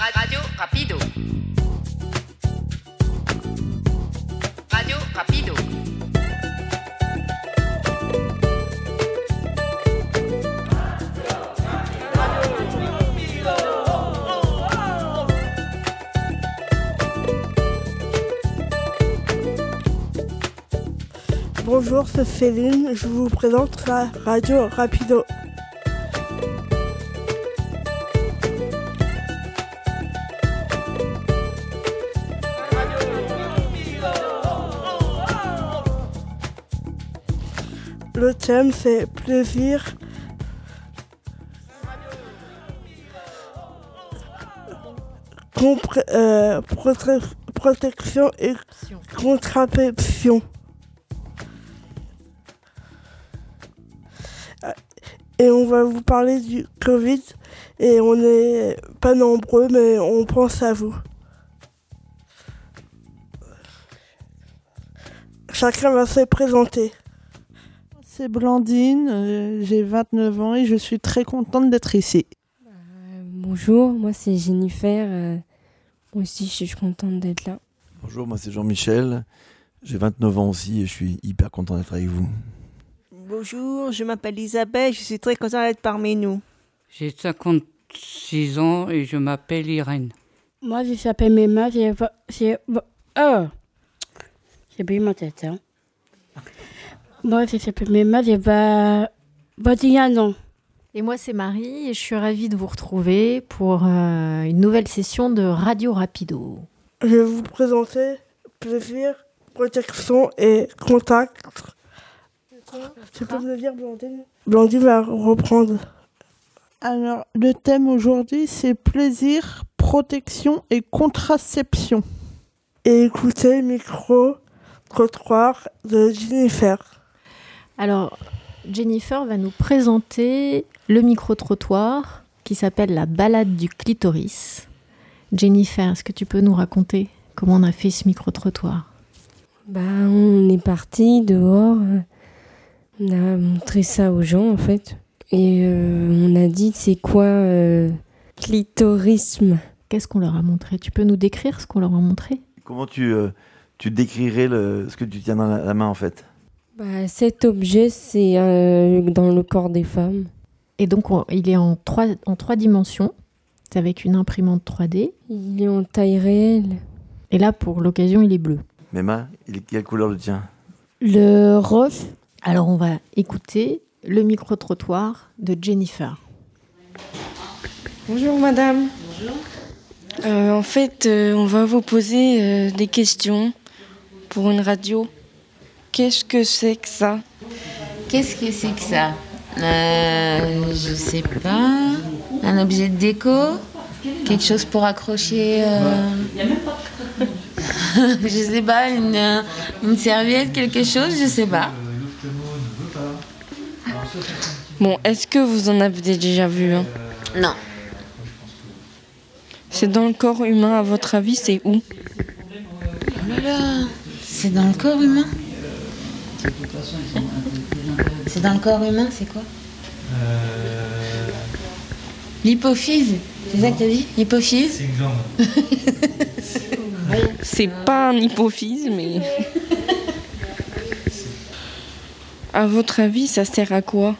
Radio Rapido. Radio Rapido. Bonjour, c'est Céline, je vous présente la radio Rapido. C'est plaisir. Euh, prote- protection et contraception. Et on va vous parler du Covid. Et on n'est pas nombreux, mais on pense à vous. Chacun va se présenter. C'est Blandine, euh, j'ai 29 ans et je suis très contente d'être ici. Euh, bonjour, moi c'est Jennifer. euh, moi aussi je suis contente d'être là. Bonjour, moi c'est Jean-Michel. J'ai 29 ans aussi et je suis hyper content d'être avec vous. Bonjour, je m'appelle Isabelle, je suis très contente d'être parmi nous. J'ai 56 ans et je m'appelle Irène. Moi, je s'appelle Mema, j'ai... Oh J'ai oublié ma tête, hein. Moi, je s'appelle Mema, j'ai va... 21 ans. Et moi, c'est Marie et je suis ravie de vous retrouver pour euh, une nouvelle session de Radio Rapido. Je vais vous présenter plaisir, protection et contact. Tu peux me le dire, Blandine Blandine va reprendre. Alors, le thème aujourd'hui, c'est plaisir, protection et contraception. Et écoutez micro trottoir de Jennifer. Alors, Jennifer va nous présenter le micro-trottoir qui s'appelle la balade du clitoris. Jennifer, est-ce que tu peux nous raconter comment on a fait ce micro-trottoir? Bah, on est parti dehors, on a montré ça aux gens en fait. Et euh, on a dit c'est quoi euh, clitorisme? Qu'est-ce qu'on leur a montré? Tu peux nous décrire ce qu'on leur a montré? Comment tu, euh, tu décrirais le, ce que tu tiens dans la, la main en fait? Bah, Cet objet c'est euh, dans le corps des femmes. Et donc, on- il est en trois, en trois dimensions. C'est avec une imprimante 3D. Il est en taille réelle. Et là, pour l'occasion, il est bleu. Mema, il quelle couleur le tien Le rose. Alors, on va écouter le micro-trottoir de Jennifer. Bonjour madame. Euh, en fait, euh, on va vous poser euh, des questions pour une radio. Qu'est-ce que c'est que ça? Qu'est-ce que c'est que ça? Euh, Je sais pas. Un objet de déco? Quelque chose pour accrocher euh, Je sais pas, une, euh, une serviette, quelque chose Je sais pas. Bon, est-ce que vous en avez déjà vu un Non. C'est dans le corps humain, à votre avis, c'est où? Oh là là C'est dans le corps humain? C'est dans le corps humain, c'est quoi L'hypophyse C'est ça que t'as dit L'hypophyse C'est une C'est pas un hypophyse, mais. À votre avis, ça sert à quoi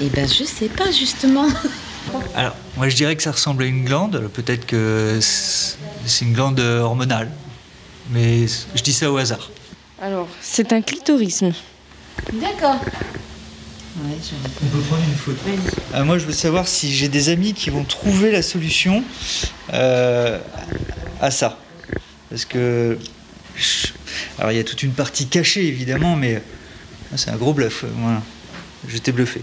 Eh ben, je sais pas, justement. Alors, moi je dirais que ça ressemble à une glande. Peut-être que c'est une glande euh, hormonale. Mais je dis ça au hasard. Alors, c'est un clitorisme. D'accord. On peut prendre une photo. Euh, moi je veux savoir si j'ai des amis qui vont trouver la solution euh, à ça. Parce que. je- Alors il y a toute une partie cachée évidemment, mais ah, c'est un gros bluff. euh, Voilà. J'étais bluffé.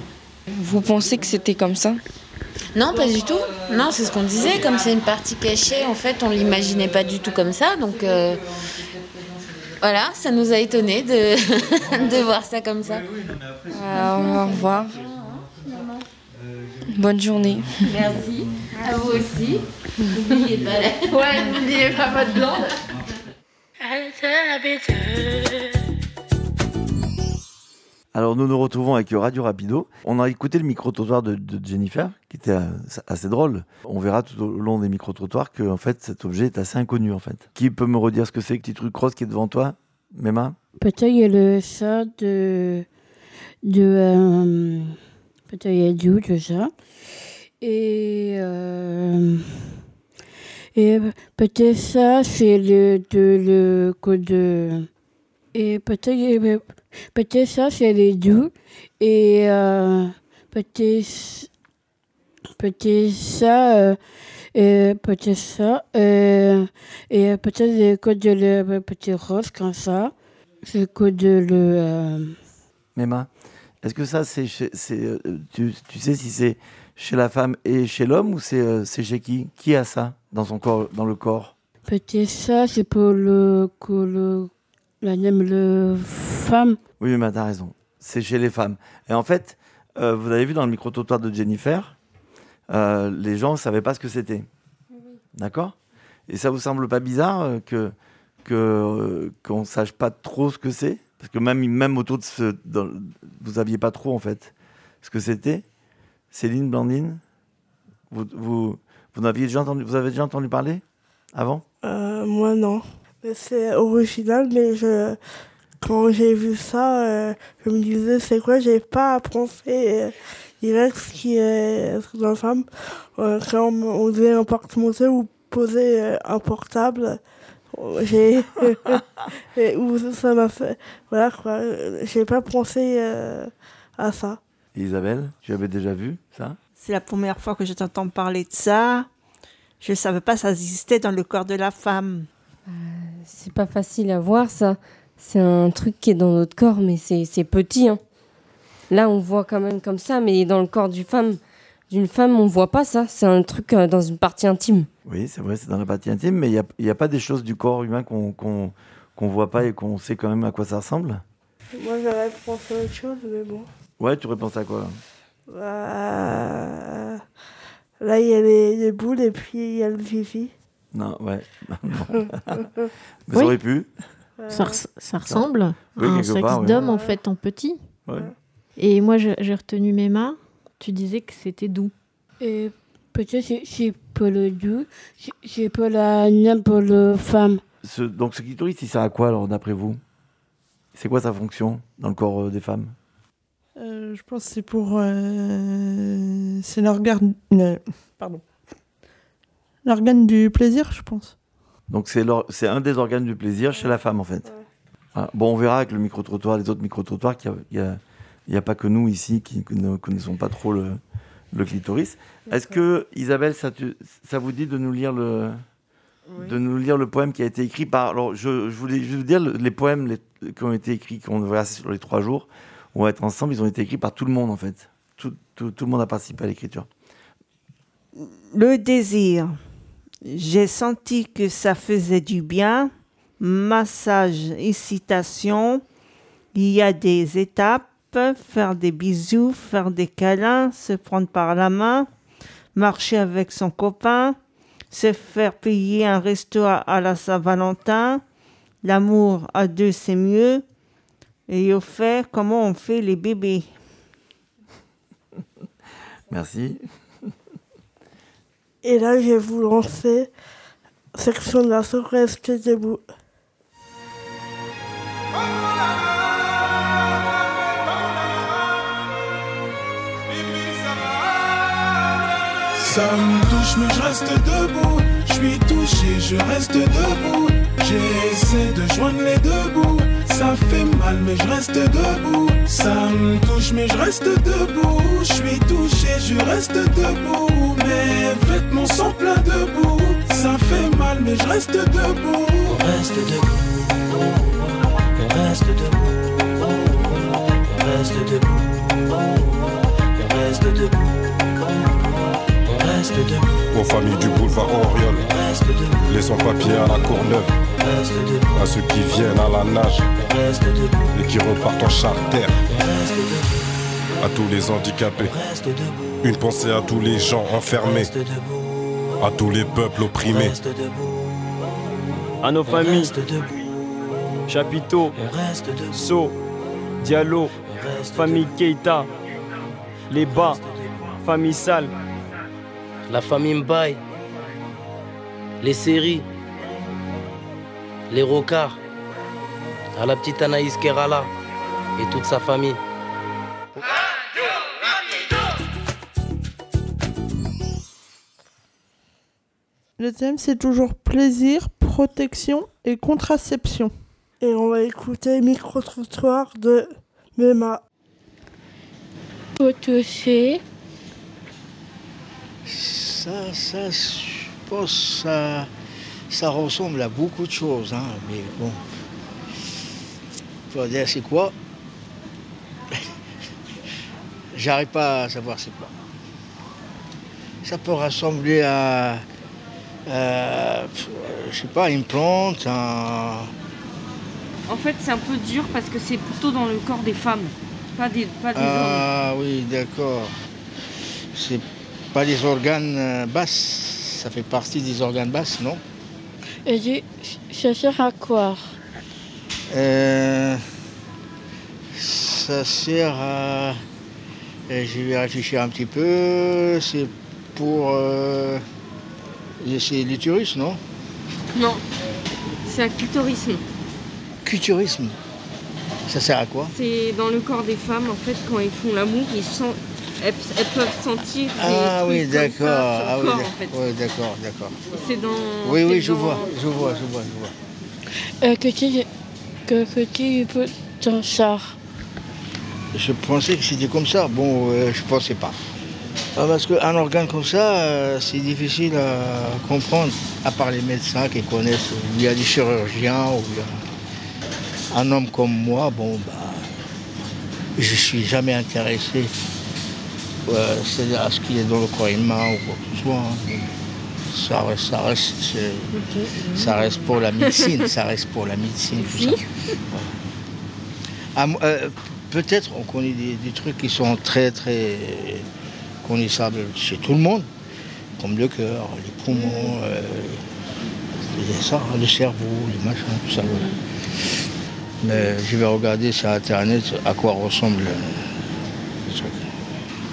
Vous pensez que c'était comme ça? Non, pas du tout. Non, c'est ce qu'on disait. Comme c'est une partie cachée, en fait, on l'imaginait pas du tout comme ça. Donc, euh, voilà, ça nous a étonnés de, de voir ça comme ça. Alors, au revoir. Bonne journée. Merci. À vous aussi. N'oubliez pas la... Ouais, n'oubliez pas votre blonde. Alors nous nous retrouvons avec Radio Rapido. On a écouté le micro-trottoir de, Jennifer, qui était euh, assez drôle. On verra tout au long des micro-trottoirs que en fait, cet objet est assez inconnu. en fait. Qui peut me redire ce que c'est, le petit truc rose qui est devant toi Mema? Peut-être il y a le ça de. de euh, peut-être du de ça. Et. euh, et peut-être ça, c'est le, de, le code. Et peut-être peut-être ça, c'est les deux. Et euh, peut-être. Peut-être ça. euh, et peut-être ça. euh, et peut-être le code de le petit rose comme ça. C'est le code de le. euh, Mema Est-ce que ça, c'est, chez- c'est, euh, tu, tu sais si c'est chez la femme et chez l'homme ou c'est, euh, c'est chez qui? Qui a ça dans son corps, dans le corps? Peut-être ça, c'est pour le. que le la même le femme. Oui, mais t'as raison. C'est chez les femmes. Et en fait, euh, vous avez vu dans le micro-trottoir de Jennifer, euh, les gens ne savaient pas ce que c'était. D'accord? Et ça vous semble pas bizarre euh, que que euh, qu'on sache pas trop ce que c'est? Parce que même même autour de ce, dans- vous aviez pas trop en fait ce que c'était. Céline, Blandine, vous vous vous n'aviez déjà entendu vous avez déjà entendu parler? Avant? Euh, moi, non. C'est original, mais je, quand j'ai vu ça, euh, je me disais, c'est quoi J'ai pas pensé euh, direct ce qui est dans la femme. Euh, quand on, on disait un porte-monnaie ou poser euh, un portable, euh, j'ai. où ça m'a fait. Voilà quoi. euh, J'ai pas pensé euh, à ça. Isabelle, tu avais déjà vu ça? C'est la première fois que je t'entends parler de ça. Je ne savais pas que ça existait dans le corps de la femme. C'est pas facile à voir ça. C'est un truc qui est dans notre corps, mais c'est c'est petit. hein. Là, on voit quand même comme ça, mais dans le corps d'une femme, d'une femme, on voit pas ça. C'est un truc euh, dans une partie intime. Oui, c'est vrai, c'est dans la partie intime, mais il n'y a, il y a pas des choses du corps humain qu'on qu'on qu'on voit pas et qu'on sait quand même à quoi ça ressemble Moi, j'aurais pensé à autre chose, mais bon. Ouais, tu aurais pensé à quoi? Euh, Là, il y a les, les boules et puis il y a le fifi. Non, ouais. Non. mais Oui. ça aurait pu. Ça, res- ça ressemble à Oui, un sexe d'homme en fait en petit. Ouais. Et moi j'ai retenu mes mains. Tu disais que c'était doux. Et peut-être c'est- c'est pour le doux, c'est- pour la pour le femme. Ce- donc ce clitoris, il sert à quoi alors d'après vous? C'est quoi sa fonction dans le corps euh, des femmes? Euh, je pense que c'est pour. euh, c'est l'organe. euh, pardon. L'organe du plaisir, je pense. Donc c'est un des organes du plaisir chez la femme en fait. Voilà. Bon, on verra avec le micro-trottoir, les autres micro-trottoirs, qu'il n'y a, il y a pas que nous ici qui ne connaissons pas trop le, le clitoris. Est-ce que, Isabelle, ça, ça vous dit de nous lire le, de nous lire le poème qui a été écrit par... Alors, je, je voulais juste vous dire, le- les poèmes les- qui ont été écrits, qu'on verra sur les trois jours, on va être ensemble, ils ont été écrits par tout le monde en fait. Tout, tout- tout le monde a participé à l'écriture. Le désir. J'ai senti que ça faisait du bien. Massage, excitation. Il y a des étapes. Faire des bisous, faire des câlins, se prendre par la main, marcher avec son copain, se faire payer un resto à- la Saint-Valentin. L'amour à deux, c'est mieux. Et au fait, comment on fait les bébés? Merci. Et là, je vais vous lancer section de la restez debout. Ça me touche mais je reste debout. Je suis touché, je reste debout. J'essaie de joindre les deux bouts Ça fait mal mais je reste debout Ça me touche mais je reste debout Je suis touché, je reste debout Mes vêtements sont pleins de boue Ça fait mal mais je reste debout On reste debout, on reste debout, on reste debout, on reste debout, on reste debout, Aux familles du boulevard Oriol, on reste debout, les sans-papiers à la Courneuve, on reste debout, à ceux qui viennent à la nage on reste debout, et qui repartent en charter, on reste debout, à tous les handicapés, on reste debout, une pensée à tous les gens on enfermés, reste debout, à tous les peuples on opprimés, reste debout, à nos on familles, reste debout, chapiteaux, on reste debout, Sceaux, Diallo, famille Keita, les bas, famille Sale, la famille Mbaye, les séries, les rocards, à la petite Anaïs Kerala et toute sa famille. Le thème, c'est toujours plaisir, protection et contraception. Et on va écouter Micro-trottoir de Mema. Pour toucher, Ça, ça, je pense ça, ça ressemble à beaucoup de choses, hein, mais bon. Faut dire c'est quoi J'arrive pas à savoir c'est quoi. Ça peut ressembler à, à, je sais pas, une plante, un, En fait, c'est un peu dur parce que c'est plutôt dans le corps des femmes, pas des, pas des hommes. Ah oui, d'accord. C'est pas les organes euh, basses, ça fait partie des organes basses, non? Et dit, ça sert à quoi Euh, Ça sert à. euh, Je vais réfléchir un petit peu. C'est pour. euh, C'est l'utérus, non? Non, c'est un clitorisme. Cuturisme. Ça sert à quoi? C'est dans le corps des femmes, en fait, quand ils font l'amour, ils sentent, elles, elles peuvent sentir des Ah trucs oui, comme ça d'accord. Ah oui, corps, d'ac- en fait. ouais, d'accord, d'accord. C'est dans... Oui, oui, je dans- vois, je vois, je vois, je vois. euh, Que tu que, que tu peux t'en sortir. Je pensais que c'était comme ça. Bon, euh, je pensais pas. Ah, Parce qu'un organe comme ça, euh, c'est difficile à comprendre, à part les médecins qui connaissent. Il y a des chirurgiens, ou il y a un homme comme moi, bon, bah, je suis jamais intéressé euh, c'est à ce qui est dans le corps humain ou quoi que ce soit. hein. Ça reste, ça reste, c'est- ça reste pour la médecine, ça reste pour la médecine, tout ça. Ah, euh, Peut-être on connaît des, des trucs qui sont très très connaissables chez tout le monde, comme le cœur, les poumons, euh, les- ça, le cerveau, les machins, tout ça. voilà. Mais je vais regarder sur internet à quoi ressemble euh.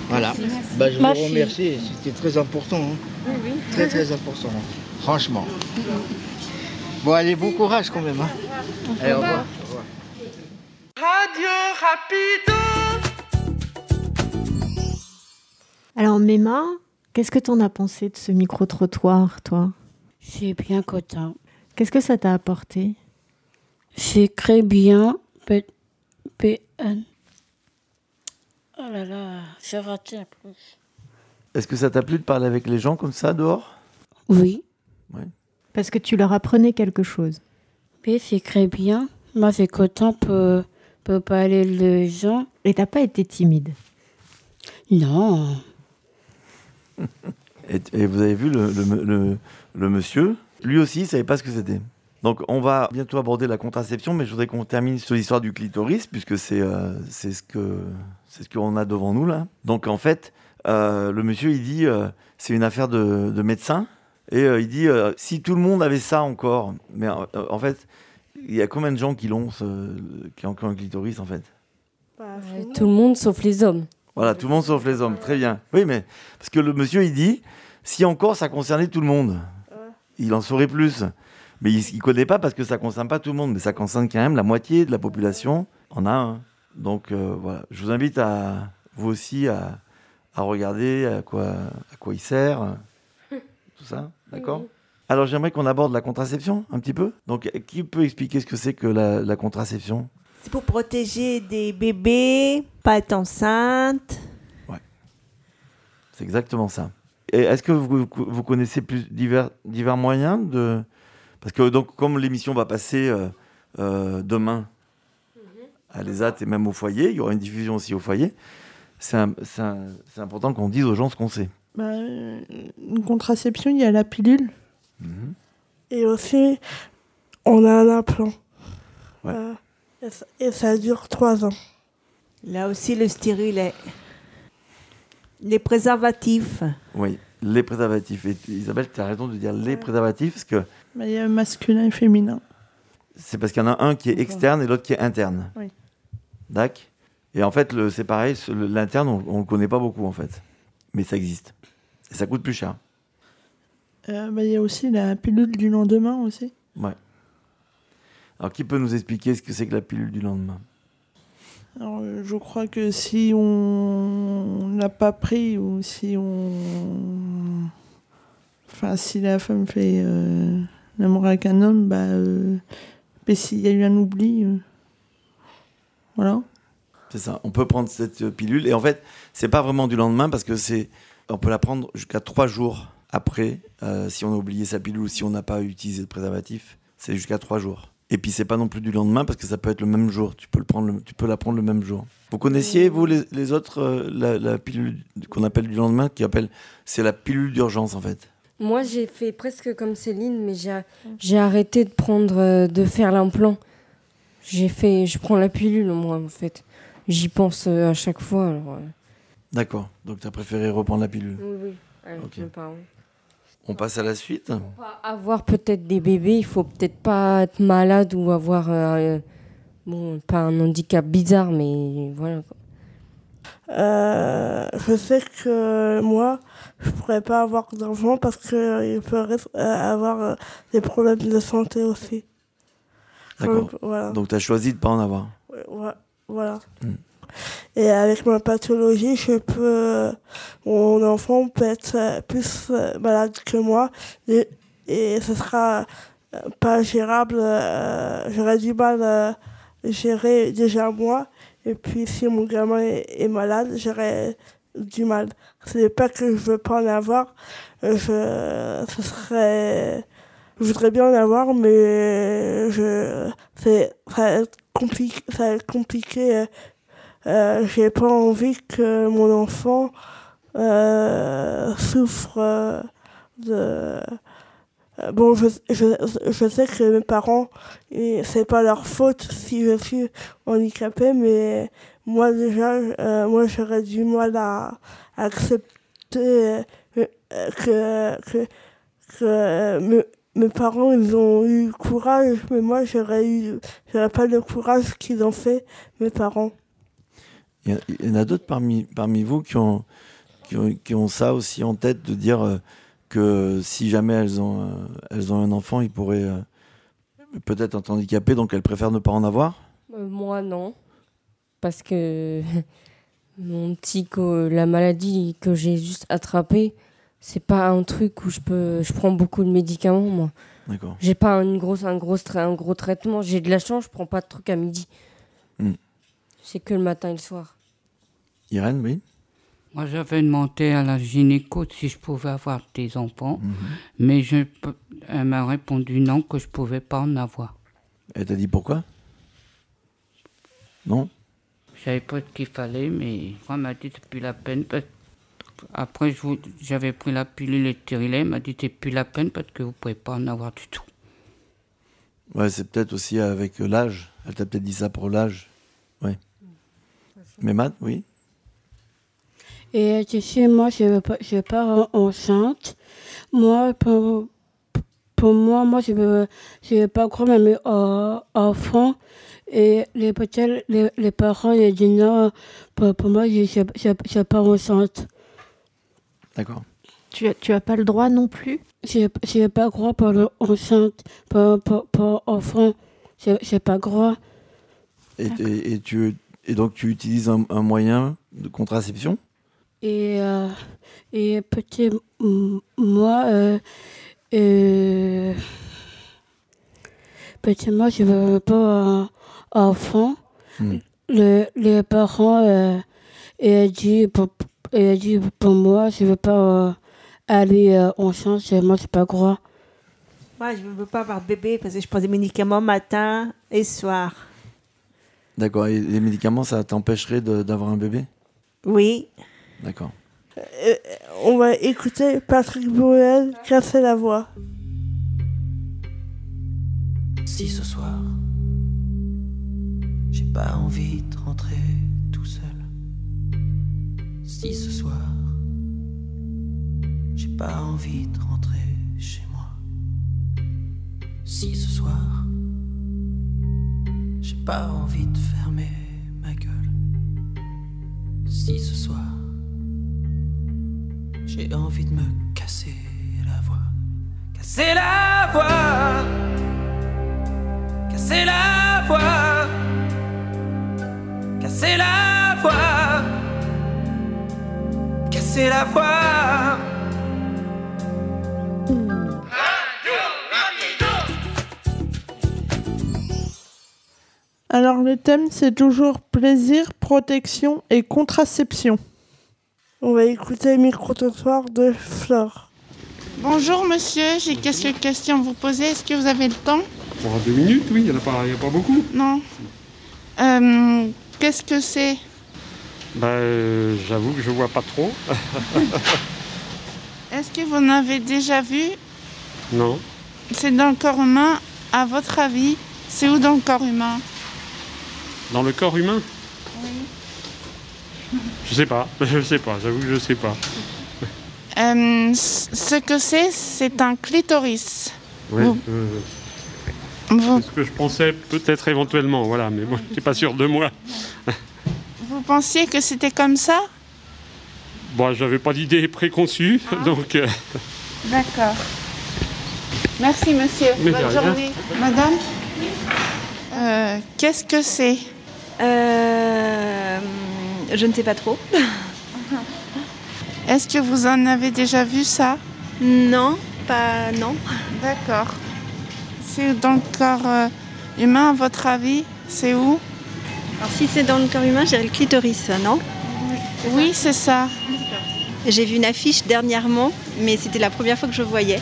Voilà. Bah, je Ma vous fille. remercie, c'était très important. hein. Très très important, hein. franchement. Bon, allez, bon courage quand même. hein. Allez, au revoir. Au revoir. Radio Rapido. Alors, Mema, qu'est-ce que t'en as pensé de ce micro-trottoir, toi? C'est bien content. Qu'est-ce que ça t'a apporté? C'est très bien. P PN. Oh là là, j'ai raté peu. Est-ce que ça t'a plu de parler avec les gens comme ça dehors? Oui, Parce que tu leur apprenais quelque chose. mais c'est très bien. Moi, c'est content pour, pour parler les gens. Et t'as pas été timide? Non. et, et vous avez vu le, le- le- le monsieur? Lui aussi, il savait pas ce que c'était. Donc on va bientôt aborder la contraception, mais je voudrais qu'on termine sur l'histoire du clitoris, puisque c'est euh, c'est ce que c'est ce qu'on a devant nous là. Donc en fait, euh, le monsieur il dit euh, c'est une affaire de, de médecin, et euh, il dit euh, si tout le monde avait ça encore, mais euh, en fait, il y a combien de gens qui l'ont, ce- qui ont ont un clitoris en fait? Tout le monde sauf les hommes. Voilà, tout le monde sauf les hommes. Très bien. Oui, mais parce que le monsieur, il dit, si encore ça concernait tout le monde, il en saurait plus. Mais il ne connaît pas parce que ça concerne pas tout le monde, mais ça concerne quand même la moitié de la population. En a un. Donc euh, voilà, je vous invite à vous aussi à, à regarder à quoi, à quoi il sert, tout ça, d'accord Alors j'aimerais qu'on aborde la contraception un petit peu. Donc qui peut expliquer ce que c'est que la, la contraception? C'est pour protéger des bébés, pas être enceinte. C'est exactement ça. Et est-ce que vous, vous connaissez plus divers, divers moyens de... Parce que donc, comme l'émission va passer euh, euh, demain à l'ESAT et même au foyer, il y aura une diffusion aussi au foyer, c'est important qu'on dise aux gens ce qu'on sait. Bah, une contraception, il y a la pilule. Et aussi, on a un implant. Euh, et, ça, et ça dure trois ans. Là aussi, le stérilet. Les préservatifs. Oui, les préservatifs. Et Isabelle, tu as raison de dire les préservatifs, parce que Bah, il y a masculin et féminin. C'est parce qu'il y en a un qui est externe et l'autre qui est interne. Oui. D'accord? Et en fait, c'est pareil, l'interne, on, on le connaît pas beaucoup en fait. Mais ça existe. Et ça coûte plus cher. Euh, bah, Il y a aussi la pilule du lendemain aussi. Ouais. Alors, qui peut nous expliquer ce que c'est que la pilule du lendemain? Alors, euh, je crois que si on n'a pas pris ou si on. Enfin, si la femme fait euh, l'amour avec un homme, bah. euh, mais s'il y a eu un oubli. euh, Voilà. C'est ça. On peut prendre cette pilule. Et en fait, c'est pas vraiment du lendemain parce que c'est. On peut la prendre jusqu'à trois jours après, euh, si on a oublié sa pilule ou si on n'a pas utilisé de préservatif. C'est jusqu'à trois jours. Et puis c'est pas non plus du lendemain parce que ça peut être le même jour. Tu peux, le prendre le- tu peux la prendre le même jour. Vous connaissiez, vous, les, les autres, euh, la, la pilule qu'on appelle du lendemain, qui appelle. C'est la pilule d'urgence en fait. Moi, j'ai fait presque comme Céline, mais j'ai, j'ai arrêté de prendre, euh, de faire l'implant. J'ai fait, je prends la pilule, moi, en fait. J'y pense euh, à chaque fois. Alors, euh, D'accord. Donc tu as préféré reprendre la pilule. oui, oui, avec mes parents. On passe à la suite. Avoir peut-être des bébés, il faut peut-être pas être malade ou avoir, euh, bon, pas un handicap bizarre, mais voilà. Euh, je sais que moi, je pourrais pas avoir d'enfant parce qu'il peut euh, avoir euh, des problèmes de santé aussi. D'accord. Voilà. Donc tu as choisi de pas en avoir. Ouais, voilà. Mm. Et avec ma pathologie, je peux. Mon enfant peut être euh, plus euh, malade que moi et, et ce sera euh, pas gérable. euh, J'aurais du mal à gérer déjà moi. Et puis si mon gamin est, est malade, j'aurais du mal. C'est pas que je veux pas en avoir. euh, Je, ce serait. Je voudrais bien en avoir, mais je, c'est, ça va compliqué. Ça être compliqué. euh, euh, j'ai pas envie que mon enfant euh, souffre de. Bon, je, je, je sais que mes parents, c'est pas leur faute si je suis handicapée, mais moi déjà, euh, moi j'aurais du mal à, à accepter euh, que, que, que euh, mes, mes parents ils ont eu courage, mais moi j'aurais eu, j'aurais pas le courage qu'ils ont fait, mes parents. Il y, a- il y en a d'autres parmi, parmi vous qui ont, qui, ont, qui ont ça aussi en tête de dire que si jamais elles ont, elles ont un enfant, ils pourraient peut-être être handicapés, donc elles préfèrent ne pas en avoir? Euh, moi, non. Parce que mon petit, co- la maladie que j'ai juste attrapée, c'est pas un truc où je peux. Je prends beaucoup de médicaments, moi. D'accord. J'ai pas une grosse, un, gros, un gros traitement. J'ai de la chance, je prends pas de trucs à midi. Hmm. C'est que le matin et le soir. Irène, oui Moi, j'avais demandé à la gynéco si je pouvais avoir des enfants, Mhm. mais je, elle m'a répondu non, que je pouvais pas en avoir. Elle t'a dit pourquoi? Non? Savais pas ce qu'il fallait, mais elle m'a dit c'est plus la peine. parce- Après, je vous- j'avais pris la pilule stérilet, elle m'a dit c'est plus la peine parce que vous pouvez pas en avoir du tout. Ouais, c'est peut-être aussi avec euh, l'âge. Elle t'a peut-être dit ça pour l'âge. Ouais. Mais Matt, oui Et tu sais, moi, je ne pas, je veux pas en- enceinte. Moi, pour, pour moi, moi, je ne veux, je veux pas croire mes euh, enfants. Et les, peut-être les, les parents, ils disent non, pour, pour moi, je ne suis pas enceinte. D'accord. Tu as, tu as pas le droit non plus? Je n'ai pas croire pour le enceinte, pour, pour, pour enfant. Je n'ai pas croire. Et, et- et tu, et donc tu utilises un, un moyen de contraception? Et, euh, et petit, moi, euh, euh, petit, moi, je veux pas enfant. Hmm. Le, les parents, euh, et dit pour, et dit pour moi, je veux pas euh, aller euh, enceinte, et moi, c'est pas croire. Moi, je ne veux pas avoir bébé parce que je prends des médicaments matin et soir. D'accord. Et les médicaments, ça t'empêcherait de- d'avoir un bébé? Oui. D'accord. Euh, on va écouter Patrick Bruel casser la voix. Si ce soir, j'ai pas envie de rentrer tout seul. Si ce soir, j'ai pas envie de rentrer chez moi. Si ce soir, j'ai pas envie de fermer ma gueule. si ce soir j'ai envie de me casser la voix. Casser la voix. Casser la voix. Casser la voix. Casser la voix. Alors le thème c'est toujours plaisir, protection et contraception. On va écouter le micro-trottoir de Flore. Bonjour monsieur, j'ai quelques questions à vous poser. Est-ce que vous avez le temps? Pour deux minutes, oui, il n'y en a, pas- il y a pas beaucoup. Non. Euh, Qu'est-ce que c'est? Euh, j'avoue que je vois pas trop. Est-ce que vous en avez déjà vu? Non. C'est dans le corps humain. À votre avis, c'est où dans le corps humain? Dans le corps humain? Oui. Je sais pas, je sais pas, j'avoue que je sais pas. Euh, ce que c'est, c'est un clitoris. Vous- euh, Vous, c'est ce que je pensais peut-être éventuellement, voilà, mais moi, je suis pas sûr de moi. vous pensiez que c'était comme ça? Bon, j'avais pas d'idée préconçue, donc. euh, D'accord. Merci monsieur. Mais Bonne rien. journée. Madame Euh, Qu'est-ce que c'est? Euh, je ne sais pas trop. Est-ce que vous en avez déjà vu ça? Non, pas non. D'accord. C'est dans le corps euh, humain, à votre avis C'est où? Alors si c'est dans le corps humain, j'ai le clitoris, non? Oui, c'est ça. J'ai vu une affiche dernièrement, mais c'était la première fois que je voyais.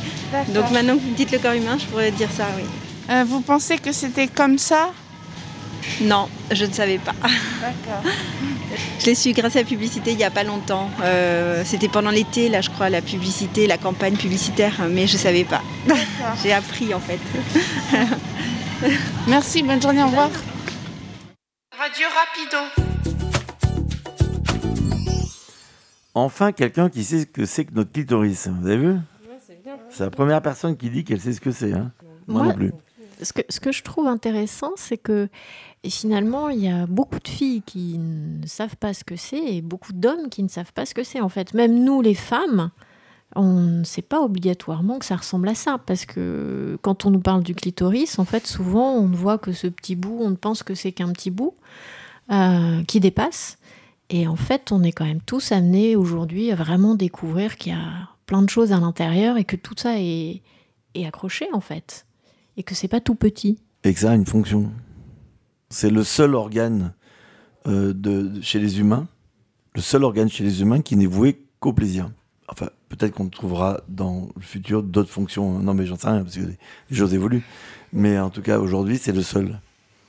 Donc maintenant que vous me dites le corps humain, je pourrais dire ça, oui. Euh, vous pensez que c'était comme ça? Non, je ne savais pas. D'accord. Je l'ai su grâce à la publicité il n'y a pas longtemps. Euh, c'était pendant l'été, là je crois, la publicité, la campagne publicitaire, mais je ne savais pas. j'ai appris en fait. Merci, bonne journée, au revoir. Radio Rapido. Enfin, quelqu'un qui sait ce que c'est que notre clitoris. Vous avez vu? C'est la première personne qui dit qu'elle sait ce que c'est. hein. Moi, Moi, non plus. Ce que, ce que je trouve intéressant, c'est que et finalement, il y a beaucoup de filles qui ne savent pas ce que c'est et beaucoup d'hommes qui ne savent pas ce que c'est. En fait, même nous, les femmes, on ne sait pas obligatoirement que ça ressemble à ça. Parce que quand on nous parle du clitoris, en fait, souvent, on ne voit que ce petit bout, on pense que c'est qu'un petit bout euh, qui dépasse. Et en fait, on est quand même tous amenés aujourd'hui à vraiment découvrir qu'il y a plein de choses à l'intérieur et que tout ça est, est accroché, en fait et que c'est pas tout petit. Et que ça a une fonction. C'est le seul organe euh, de, de- chez les humains, le seul organe chez les humains qui n'est voué qu'au plaisir. Enfin, peut-être qu'on trouvera dans le futur d'autres fonctions. Non, mais j'en sais rien, parce que les, les choses évoluent. Mais en tout cas, aujourd'hui, c'est le seul.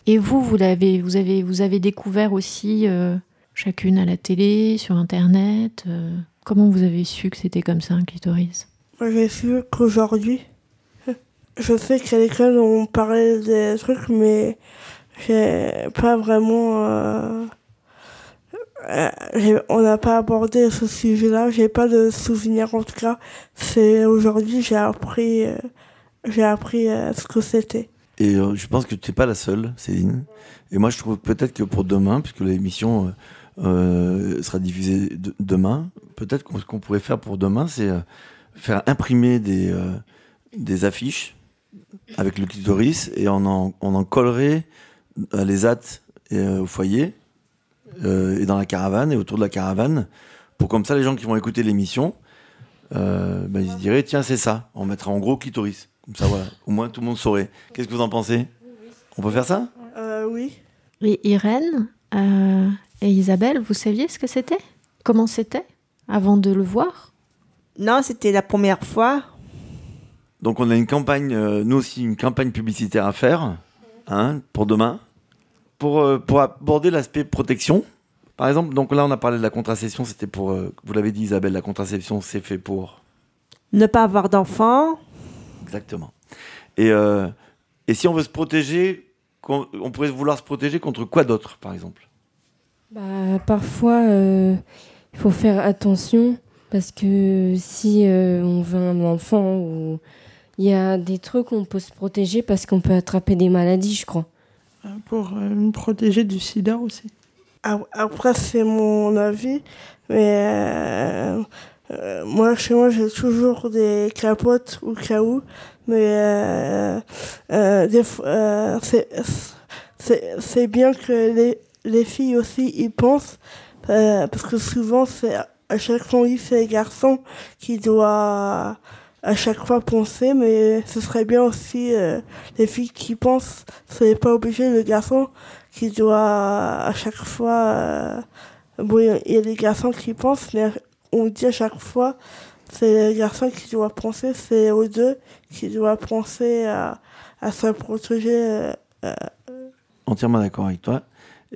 Et vous, vous l'avez, vous avez, vous avez découvert aussi euh, chacune à la télé, sur Internet. euh, comment vous avez su que c'était comme ça un clitoris? J'ai su qu'aujourd'hui, je sais qu'à l'école, on parlait des trucs, mais j'ai pas vraiment. euh, euh, on n'a pas abordé ce sujet-là. J'ai pas de souvenir en tout cas. C'est aujourd'hui, j'ai appris, euh, j'ai appris ce que c'était. Et je pense que tu n'es pas la seule, Céline. Et moi, je trouve peut-être que pour demain, puisque l'émission sera diffusée de- demain, peut-être qu'on- pourrait faire pour demain, c'est faire imprimer des, des affiches avec le clitoris et on en, on en collerait à les hâtes et, euh, au foyer euh, et dans la caravane et autour de la caravane pour comme ça les gens qui vont écouter l'émission euh, ben, ils se diraient tiens c'est ça. On mettra en gros clitoris. Comme ça voilà. Au moins tout le monde saurait. Qu'est-ce que vous en pensez? On peut faire ça? Euh, oui. Et Irène euh, et Isabelle, vous saviez ce que c'était? Comment c'était avant de le voir? Non, c'était la première fois. donc on a une campagne euh, nous aussi une campagne publicitaire à faire hein, pour demain pour, euh, pour aborder l'aspect protection par exemple donc là on a parlé de la contraception c'était pour euh, vous l'avez dit Isabelle la contraception c'est fait pour Ne pas avoir d'enfants. Exactement. Et, euh, et si on veut se protéger, qu'on- on pourrait vouloir se protéger contre quoi d'autre, par exemple? Bah, parfois, euh, il faut faire attention parce que si euh, on veut un enfant ou il y a des trucs où on peut se protéger parce qu'on peut attraper des maladies, je crois. Pour euh, me protéger du sida aussi. ap- après, c'est mon avis, mais euh, euh, moi, chez moi, j'ai toujours des capotes au cas où, mais euh, euh, c'est- bien que les, les filles aussi y pensent, parce que souvent, c'est à chaque fois, c'est les garçons qui doivent à chaque fois penser, mais ce serait bien aussi euh, les filles qui pensent, c'est pas obligé le garçon qui doit à chaque fois. euh, bon, il y a- des garçons qui pensent, mais on dit à chaque fois, c'est les garçons qui doivent penser, c'est aux deux qui doivent penser à, se protéger. euh, euh, Entièrement d'accord avec toi.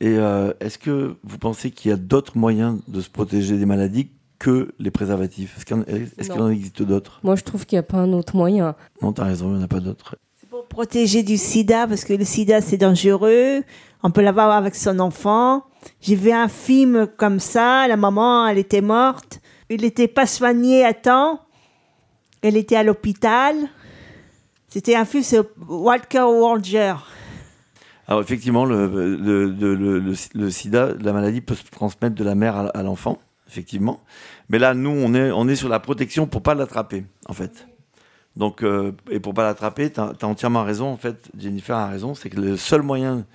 Et est-ce que vous pensez qu'il y a d'autres moyens de se protéger des maladies que les préservatifs Est-ce qu'il y en, existe d'autres? Moi, je trouve qu'il n'y a pas un autre moyen. Non, t'as raison, il n'y en a pas d'autres. pour protéger du sida, parce que le sida, c'est dangereux. On peut l'avoir avec son enfant. J'ai vu un film comme ça. La maman, elle était morte. Il n'était pas soigné à temps. Elle était à l'hôpital. C'était un film sur Walker Walger. Alors effectivement, le, le, le, le- le- le sida, la maladie peut se transmettre de la mère à, à l'enfant, effectivement. Mais là, nous, on est, on est sur la protection pour pas l'attraper, en fait. Donc, euh, et pour pas l'attraper, tu as, entièrement raison, en fait, Jennifer a raison, c'est que le seul moyen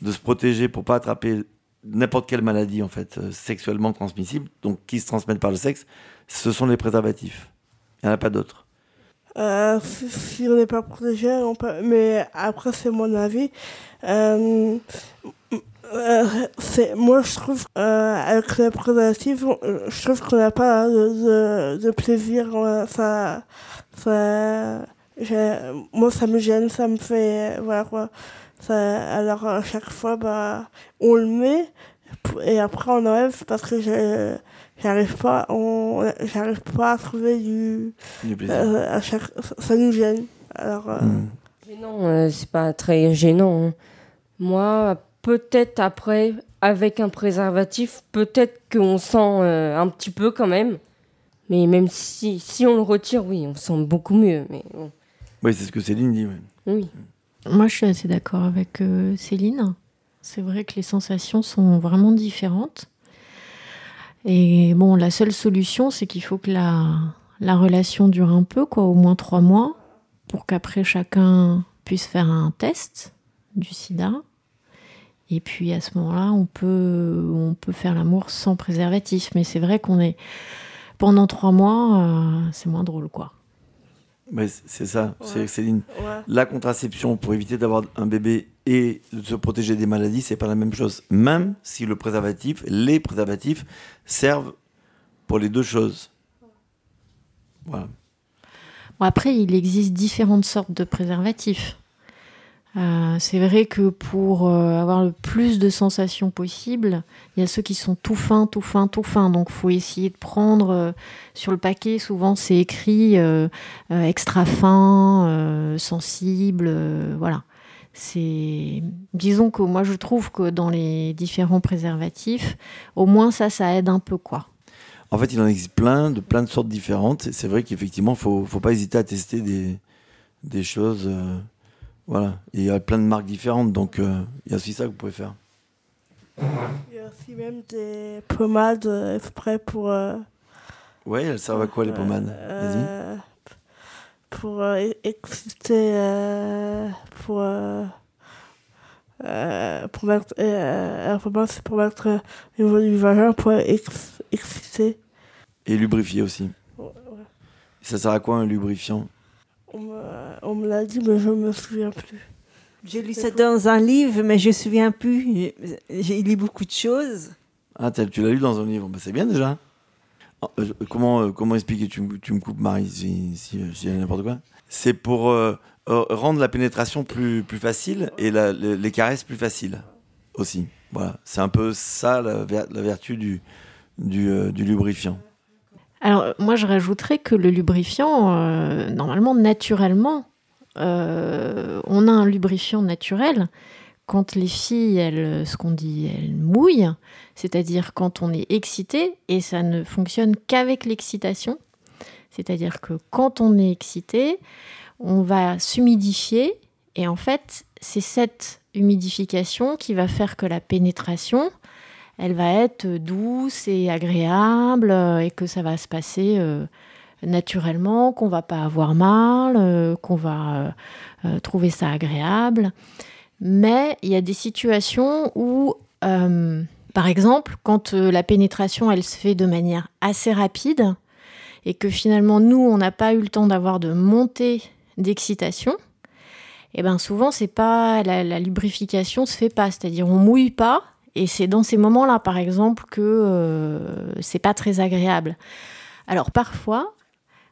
de se protéger pour pas attraper n'importe quelle maladie, en fait, euh, sexuellement transmissible, donc qui se transmettent par le sexe, ce sont les préservatifs. Il n'y en a pas d'autres. Euh, si, on n'est pas protégé, mais après c'est mon avis. Euh, c'est, moi je trouve euh, avec les préservatifs, on- euh, je trouve qu'on n'a pas de, de, de plaisir. euh, Ça, ça, moi ça me gêne, ça me fait, voilà quoi. Ça, alors à chaque fois, bah, on le met et après on enlève parce que je j'arrive pas on j'arrive pas à trouver du, Du plaisir. euh, à chaque ça, ça nous gêne alors euh, Gênant, euh, c'est pas très gênant. hein. Moi, peut-être après, avec un préservatif, peut-être qu'on sent euh, un petit peu quand même. Mais même si, si on le retire, oui, on sent beaucoup mieux. Mais bon. Oui, c'est ce que Céline dit. ouais. Oui. Moi, je suis assez d'accord avec euh, Céline. C'est vrai que les sensations sont vraiment différentes. Et bon, la seule solution, c'est qu'il faut que la, la relation dure un peu, quoi, au moins trois mois, pour qu'après chacun puisse faire un test du sida. Et puis à ce moment-là, on peut, on peut faire l'amour sans préservatif. Mais c'est vrai qu'on est. Pendant trois mois, euh, c'est moins drôle, quoi. Ouais, c'est- c'est ça, c'est Ouais. Céline. Ouais. La contraception pour éviter d'avoir un bébé et de se protéger des maladies, c'est pas la même chose. Même si le préservatif, les préservatifs servent pour les deux choses. Voilà. Bon, après, il existe différentes sortes de préservatifs. Euh, c'est vrai que pour euh, avoir le plus de sensations possible, il y a ceux qui sont tout fins, tout fins, tout fins. Donc, faut essayer de prendre euh, sur le paquet. Souvent, c'est écrit extra fin, sensible. voilà. C'est, disons que moi, je trouve que dans les différents préservatifs, au moins ça, ça aide un peu, quoi. En fait, il en existe plein, de plein de sortes différentes. C'est vrai qu'effectivement, faut, faut pas hésiter à tester des, des choses. Voilà. Il y a plein de marques différentes, donc euh, il y a aussi ça que vous pouvez faire. il y a aussi même des pommades euh, exprès pour euh, Ouais, elles servent à quoi les pommades Vas-y. euh, pour euh, e- exciter pour pour mettre la pommade c'est pour mettre au niveau du vagin pour ex- exciter Et lubrifier aussi. Ouais. Ça sert à quoi un lubrifiant? On me, l'a dit mais je me souviens plus J'ai lu ça dans un livre, mais je ne me souviens plus. J'ai- lu beaucoup de choses. Ah, tu l'as lu dans un livre, bah, c'est bien déjà. Ah, euh, comment, euh, comment expliquer? Tu, me- tu me coupes, Marie, si, si, euh, si n'importe quoi C'est pour euh, rendre la pénétration plus, plus facile et la- les caresses plus faciles aussi. Voilà, c'est un peu ça la, ver- la vertu du, du, euh, du lubrifiant. Alors, euh, moi, je rajouterais que le lubrifiant, euh, normalement, naturellement, euh, on a un lubrifiant naturel. Quand les filles, elles, ce qu'on dit, elles mouillent, c'est-à-dire quand on est excité, et ça ne fonctionne qu'avec l'excitation. C'est-à-dire que quand on est excité, on va s'humidifier, et en fait, c'est cette humidification qui va faire que la pénétration, elle va être douce et agréable euh, et que ça va se passer euh, naturellement, qu'on va pas avoir mal, euh, qu'on va trouver ça agréable. Mais il y a des situations où, par exemple, quand la pénétration elle se fait de manière assez rapide et que finalement nous on n'a pas eu le temps d'avoir de montée d'excitation, et ben souvent c'est pas la, la lubrification se fait pas, c'est-à-dire on mouille pas et c'est dans ces moments-là par exemple que euh, c'est pas très agréable. Alors parfois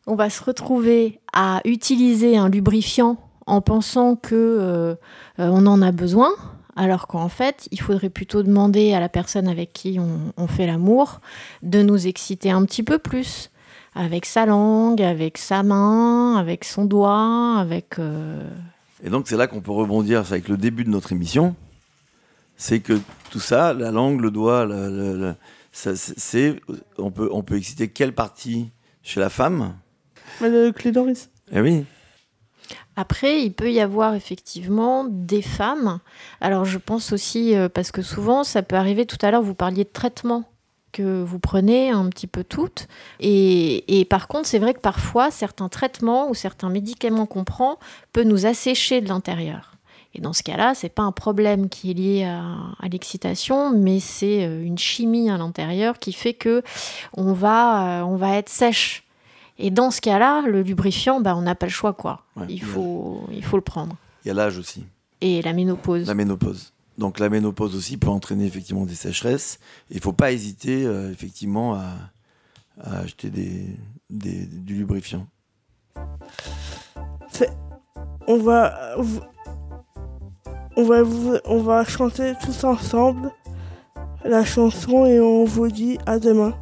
on va se retrouver à utiliser un lubrifiant en pensant que euh, euh, on en a besoin, alors qu'en fait, il faudrait plutôt demander à la personne avec qui on, fait l'amour de nous exciter un petit peu plus, avec sa langue, avec sa main, avec son doigt, avec... euh, Et donc c'est là qu'on peut rebondir avec le début de notre émission. C'est que tout ça, la langue, le doigt, c'est- on peut on peut exciter quelle partie chez la femme? Mais le clitoris. Eh oui. Après, il peut y avoir effectivement des femmes. Alors, je pense aussi, euh, parce que souvent, ça peut arriver, tout à l'heure, vous parliez de traitement que vous prenez un petit peu toutes. Et, et par contre, c'est vrai que parfois, certains traitements ou certains médicaments qu'on prend peuvent nous assécher de l'intérieur. Et dans ce cas-là, c'est pas un problème qui est lié à, à l'excitation, mais c'est euh, une chimie à l'intérieur qui fait que on va, euh, on va être sèche. Et dans ce cas-là, le lubrifiant, bah, on n'a pas le choix, quoi. Ouais. il, faut, il faut le prendre. Il y a l'âge aussi. Et la ménopause. La ménopause. Donc la ménopause aussi peut entraîner effectivement des sécheresses. Il faut pas hésiter euh, effectivement à, à acheter des, des- du lubrifiant. On va, on va, vous- on va chanter tous ensemble la chanson et on vous dit à demain.